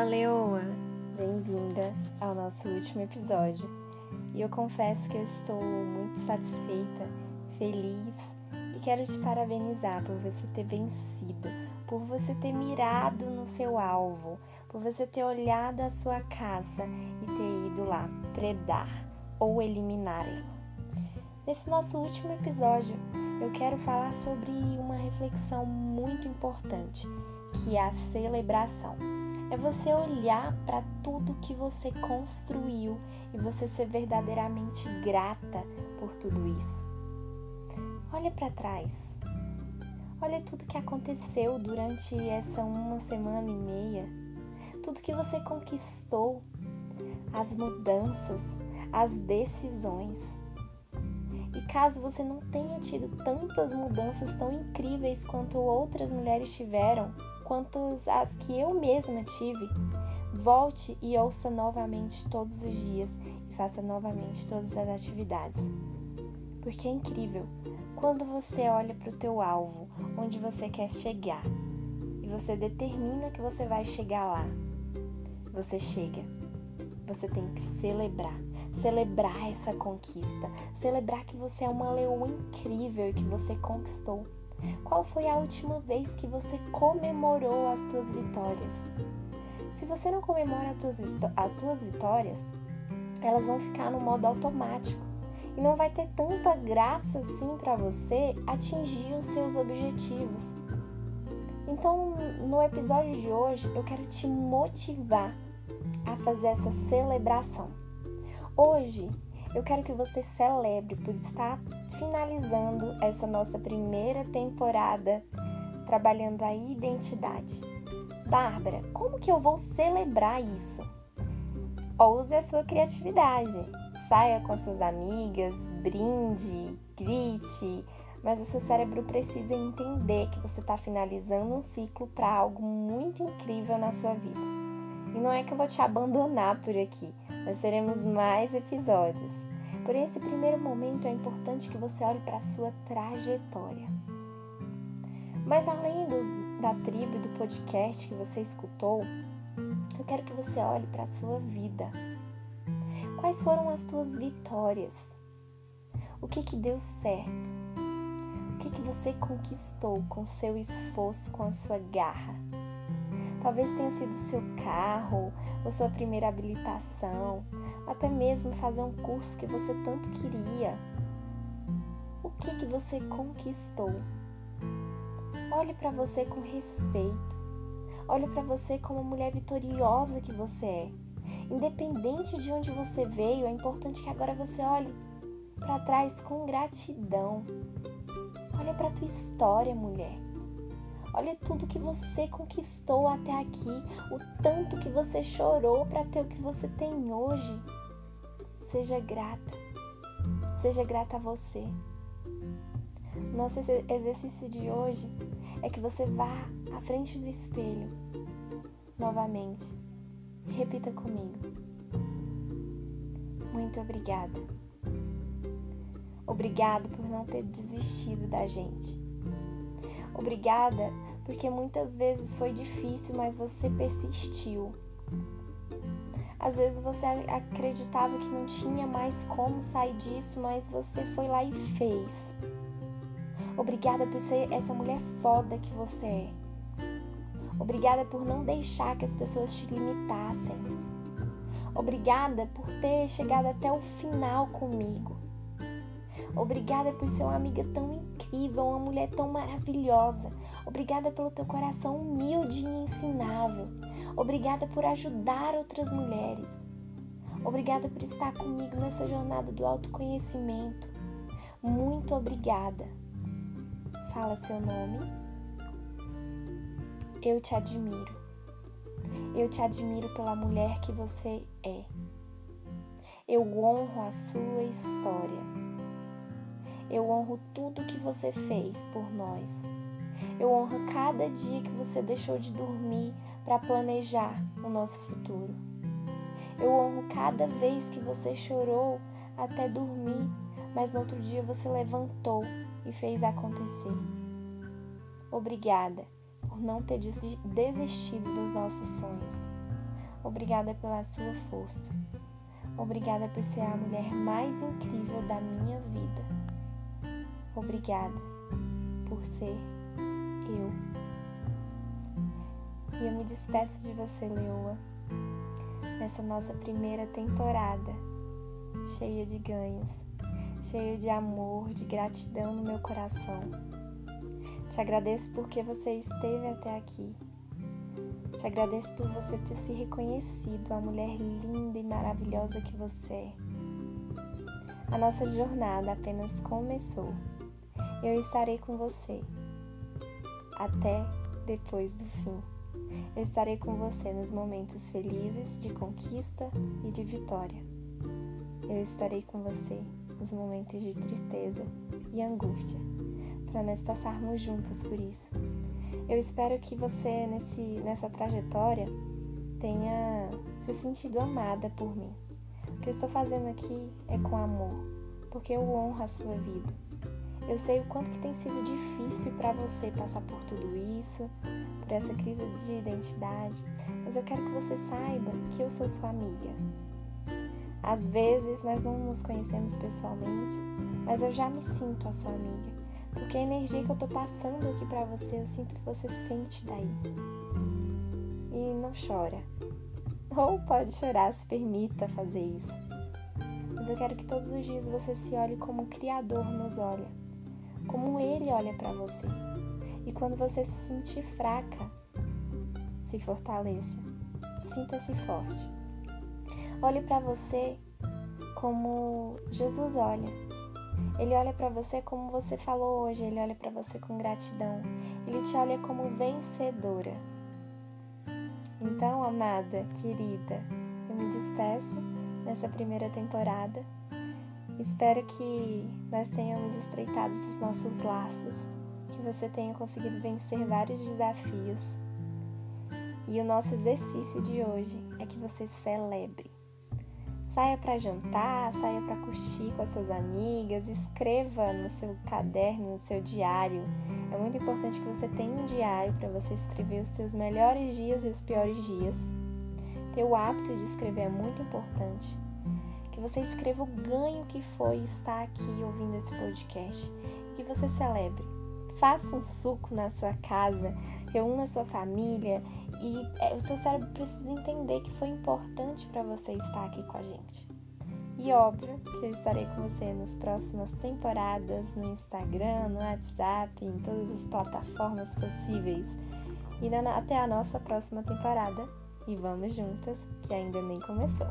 Fala, Leoa! Bem-vinda ao nosso último episódio. E eu confesso que eu estou muito satisfeita, feliz e quero te parabenizar por você ter vencido, por você ter mirado no seu alvo, por você ter olhado a sua caça e ter ido lá predar ou eliminar ela. Nesse nosso último episódio, eu quero falar sobre uma reflexão muito importante, que é a celebração. É você olhar para tudo que você construiu e você ser verdadeiramente grata por tudo isso. Olha para trás. Olha tudo que aconteceu durante essa uma semana e meia. Tudo que você conquistou, as mudanças, as decisões. E caso você não tenha tido tantas mudanças tão incríveis quanto outras mulheres tiveram, quantas as que eu mesma tive, volte e ouça novamente todos os dias e faça novamente todas as atividades. Porque é incrível quando você olha para o teu alvo, onde você quer chegar, e você determina que você vai chegar lá. Você chega. Você tem que celebrar celebrar essa conquista, celebrar que você é uma leoa incrível e que você conquistou. Qual foi a última vez que você comemorou as suas vitórias? Se você não comemora as suas, as suas vitórias, elas vão ficar no modo automático e não vai ter tanta graça assim para você atingir os seus objetivos. Então, no episódio de hoje, eu quero te motivar a fazer essa celebração. Hoje eu quero que você celebre por estar finalizando essa nossa primeira temporada trabalhando a identidade. Bárbara, como que eu vou celebrar isso? Ouse a sua criatividade. Saia com suas amigas, brinde, grite, mas o seu cérebro precisa entender que você está finalizando um ciclo para algo muito incrível na sua vida. E não é que eu vou te abandonar por aqui. Nós teremos mais episódios. Por esse primeiro momento é importante que você olhe para a sua trajetória. Mas além do, da tribo do podcast que você escutou, eu quero que você olhe para a sua vida. Quais foram as suas vitórias? O que que deu certo? O que que você conquistou com seu esforço, com a sua garra? Talvez tenha sido seu carro, ou sua primeira habilitação, até mesmo fazer um curso que você tanto queria. O que que você conquistou? Olhe para você com respeito. Olhe para você como a mulher vitoriosa que você é. Independente de onde você veio, é importante que agora você olhe para trás com gratidão. Olha para tua história, mulher. Olha tudo que você conquistou até aqui, o tanto que você chorou para ter o que você tem hoje. Seja grata. Seja grata a você. Nosso exercício de hoje é que você vá à frente do espelho novamente. Repita comigo. Muito obrigada. Obrigado por não ter desistido da gente. Obrigada, porque muitas vezes foi difícil, mas você persistiu. Às vezes você acreditava que não tinha mais como sair disso, mas você foi lá e fez. Obrigada por ser essa mulher foda que você é. Obrigada por não deixar que as pessoas te limitassem. Obrigada por ter chegado até o final comigo. Obrigada por ser uma amiga tão incrível, uma mulher tão maravilhosa. Obrigada pelo teu coração humilde e ensinável. Obrigada por ajudar outras mulheres. Obrigada por estar comigo nessa jornada do autoconhecimento. Muito obrigada. Fala seu nome. Eu te admiro. Eu te admiro pela mulher que você é. Eu honro a sua história. Eu honro tudo que você fez por nós. Eu honro cada dia que você deixou de dormir para planejar o nosso futuro. Eu honro cada vez que você chorou até dormir, mas no outro dia você levantou e fez acontecer. Obrigada por não ter desistido dos nossos sonhos. Obrigada pela sua força. Obrigada por ser a mulher mais incrível da minha vida. Obrigada por ser eu. E eu me despeço de você, Leoa, nessa nossa primeira temporada, cheia de ganhos, cheia de amor, de gratidão no meu coração. Te agradeço porque você esteve até aqui. Te agradeço por você ter se reconhecido a mulher linda e maravilhosa que você é. A nossa jornada apenas começou. Eu estarei com você até depois do fim. Eu estarei com você nos momentos felizes de conquista e de vitória. Eu estarei com você nos momentos de tristeza e angústia, para nós passarmos juntas por isso. Eu espero que você, nesse, nessa trajetória, tenha se sentido amada por mim. O que eu estou fazendo aqui é com amor, porque eu honro a sua vida. Eu sei o quanto que tem sido difícil para você passar por tudo isso, por essa crise de identidade, mas eu quero que você saiba que eu sou sua amiga. Às vezes nós não nos conhecemos pessoalmente, mas eu já me sinto a sua amiga, porque a energia que eu tô passando aqui para você, eu sinto que você sente daí. E não chora. Ou pode chorar, se permita fazer isso. Mas eu quero que todos os dias você se olhe como o Criador nos olha como ele olha para você. E quando você se sentir fraca, se fortaleça. Sinta-se forte. Olhe para você como Jesus olha. Ele olha para você como você falou hoje, ele olha para você com gratidão. Ele te olha como vencedora. Então, amada, querida, eu me despeço nessa primeira temporada Espero que nós tenhamos estreitado esses nossos laços, que você tenha conseguido vencer vários desafios. E o nosso exercício de hoje é que você celebre. Saia para jantar, saia para curtir com as suas amigas, escreva no seu caderno, no seu diário. É muito importante que você tenha um diário para você escrever os seus melhores dias e os piores dias. Ter o hábito de escrever é muito importante que você escreva o ganho que foi estar aqui ouvindo esse podcast que você celebre. Faça um suco na sua casa, reúna sua família e é, o seu cérebro precisa entender que foi importante para você estar aqui com a gente. E óbvio que eu estarei com você nas próximas temporadas no Instagram, no WhatsApp, em todas as plataformas possíveis. E na, até a nossa próxima temporada. E vamos juntas, que ainda nem começou.